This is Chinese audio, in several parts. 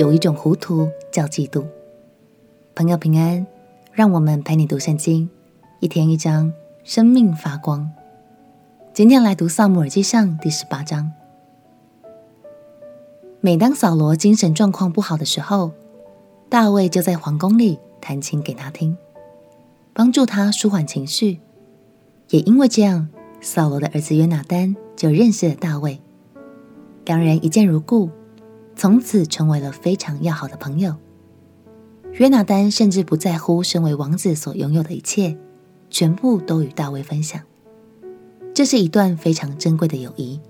有一种糊涂叫嫉妒。朋友平安，让我们陪你读圣经，一天一章，生命发光。今天来读撒母耳记上第十八章。每当扫罗精神状况不好的时候，大卫就在皇宫里弹琴给他听，帮助他舒缓情绪。也因为这样，扫罗的儿子约拿单就认识了大卫，两人一见如故。从此成为了非常要好的朋友。约拿单甚至不在乎身为王子所拥有的一切，全部都与大卫分享。这是一段非常珍贵的友谊。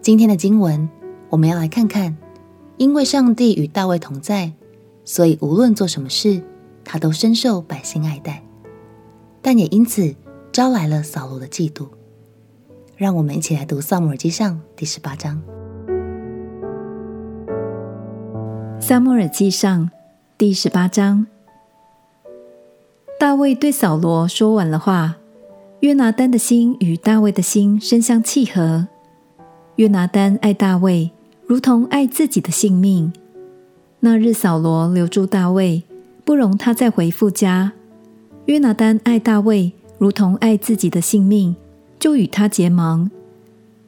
今天的经文，我们要来看看，因为上帝与大卫同在，所以无论做什么事，他都深受百姓爱戴。但也因此招来了扫罗的嫉妒。让我们一起来读《撒母耳记上》第十八章。撒母耳记上第十八章，大卫对扫罗说完了话。约拿单的心与大卫的心深相契合。约拿单爱大卫，如同爱自己的性命。那日扫罗留住大卫，不容他再回父家。约拿单爱大卫，如同爱自己的性命，就与他结盟。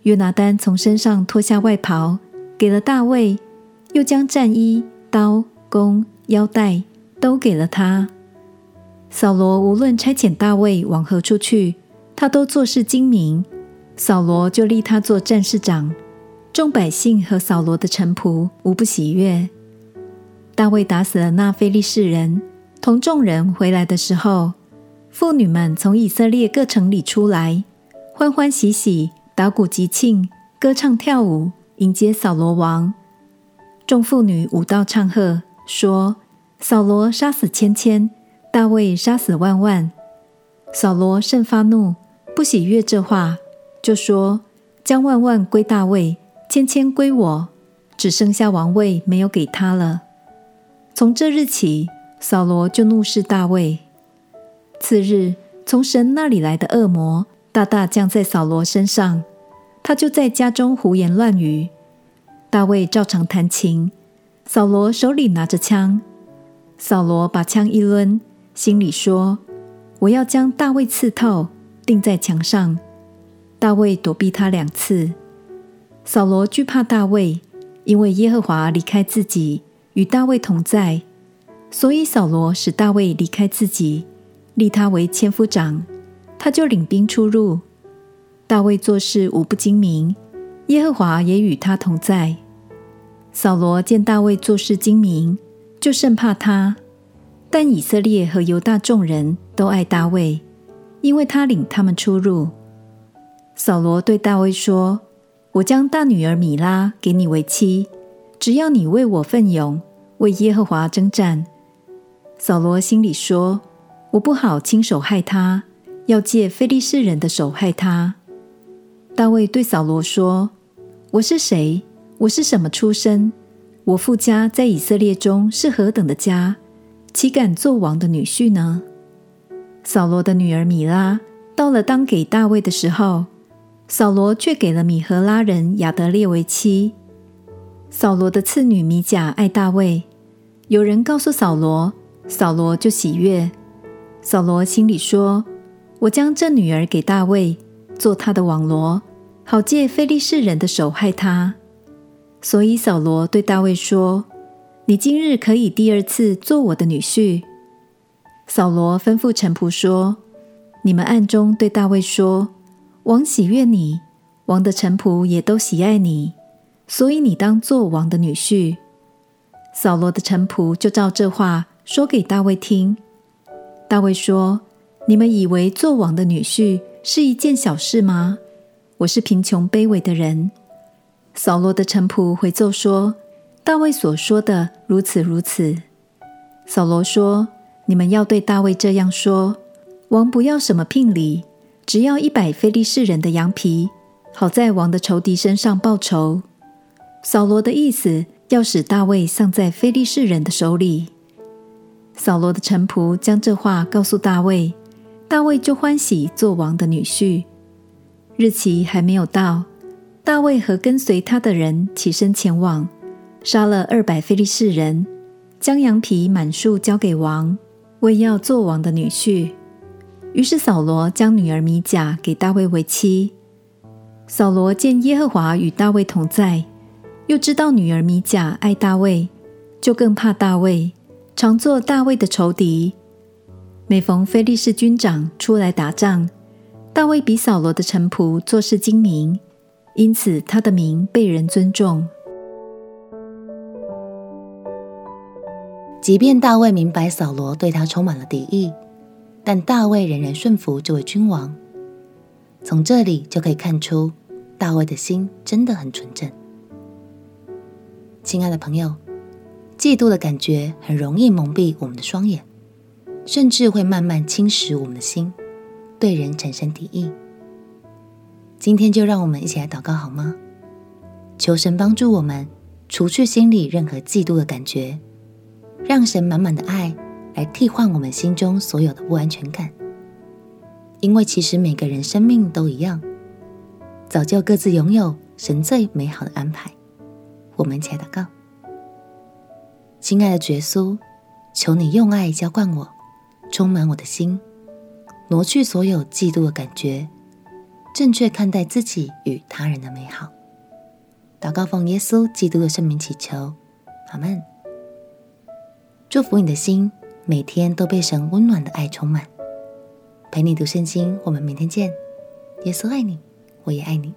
约拿单从身上脱下外袍，给了大卫。又将战衣、刀、弓、腰带都给了他。扫罗无论差遣大卫往何处去，他都做事精明。扫罗就立他做战士长。众百姓和扫罗的臣仆无不喜悦。大卫打死了那非利士人，同众人回来的时候，妇女们从以色列各城里出来，欢欢喜喜，打鼓集庆，歌唱跳舞，迎接扫罗王。众妇女舞蹈唱和，说：“扫罗杀死千千，大卫杀死万万。”扫罗甚发怒，不喜悦这话，就说：“将万万归大卫，千千归我，只剩下王位没有给他了。”从这日起，扫罗就怒视大卫。次日，从神那里来的恶魔大大降在扫罗身上，他就在家中胡言乱语。大卫照常弹琴，扫罗手里拿着枪。扫罗把枪一抡，心里说：“我要将大卫刺透，钉在墙上。”大卫躲避他两次。扫罗惧怕大卫，因为耶和华离开自己，与大卫同在，所以扫罗使大卫离开自己，立他为千夫长，他就领兵出入。大卫做事无不精明，耶和华也与他同在。扫罗见大卫做事精明，就甚怕他。但以色列和犹大众人都爱大卫，因为他领他们出入。扫罗对大卫说：“我将大女儿米拉给你为妻，只要你为我奋勇，为耶和华征战。”扫罗心里说：“我不好亲手害他，要借非利士人的手害他。”大卫对扫罗说：“我是谁？”我是什么出身？我父家在以色列中是何等的家，岂敢做王的女婿呢？扫罗的女儿米拉到了当给大卫的时候，扫罗却给了米和拉人亚得列为妻。扫罗的次女米甲爱大卫，有人告诉扫罗，扫罗就喜悦。扫罗心里说：“我将这女儿给大卫，做他的网罗，好借非利士人的手害他。”所以扫罗对大卫说：“你今日可以第二次做我的女婿。”扫罗吩咐臣仆说：“你们暗中对大卫说，王喜悦你，王的臣仆也都喜爱你，所以你当做王的女婿。”扫罗的臣仆就照这话说给大卫听。大卫说：“你们以为做王的女婿是一件小事吗？我是贫穷卑微的人。”扫罗的臣仆回奏说：“大卫所说的如此如此。”扫罗说：“你们要对大卫这样说：王不要什么聘礼，只要一百非利士人的羊皮，好在王的仇敌身上报仇。”扫罗的意思要使大卫丧在非利士人的手里。扫罗的臣仆将这话告诉大卫，大卫就欢喜做王的女婿。日期还没有到。大卫和跟随他的人起身前往，杀了二百非利士人，将羊皮满数交给王，为要做王的女婿。于是扫罗将女儿米甲给大卫为妻。扫罗见耶和华与大卫同在，又知道女儿米甲爱大卫，就更怕大卫，常做大卫的仇敌。每逢非利士军长出来打仗，大卫比扫罗的臣仆做事精明，因此他的名被人尊重。即便大卫明白扫罗对他充满了敌意。但大卫仍然顺服这位君王，从这里就可以看出，大卫的心真的很纯正。亲爱的朋友，嫉妒的感觉很容易蒙蔽我们的双眼，甚至会慢慢侵蚀我们的心，对人产生敌意。今天就让我们一起来祷告好吗？求神帮助我们除去心里任何嫉妒的感觉，让神满满的爱。来替换我们心中所有的不安全感，因为其实每个人生命都一样，早就各自拥有神最美好的安排。我们一起来祷告，亲爱的耶稣，求你用爱浇灌我，充满我的心，挪去所有嫉妒的感觉，正确看待自己与他人的美好。祷告奉耶稣基督的圣名祈求，阿门。祝福你的心。每天都被神温暖的爱充满，陪你读圣经。我们明天见。耶稣爱你，我也爱你。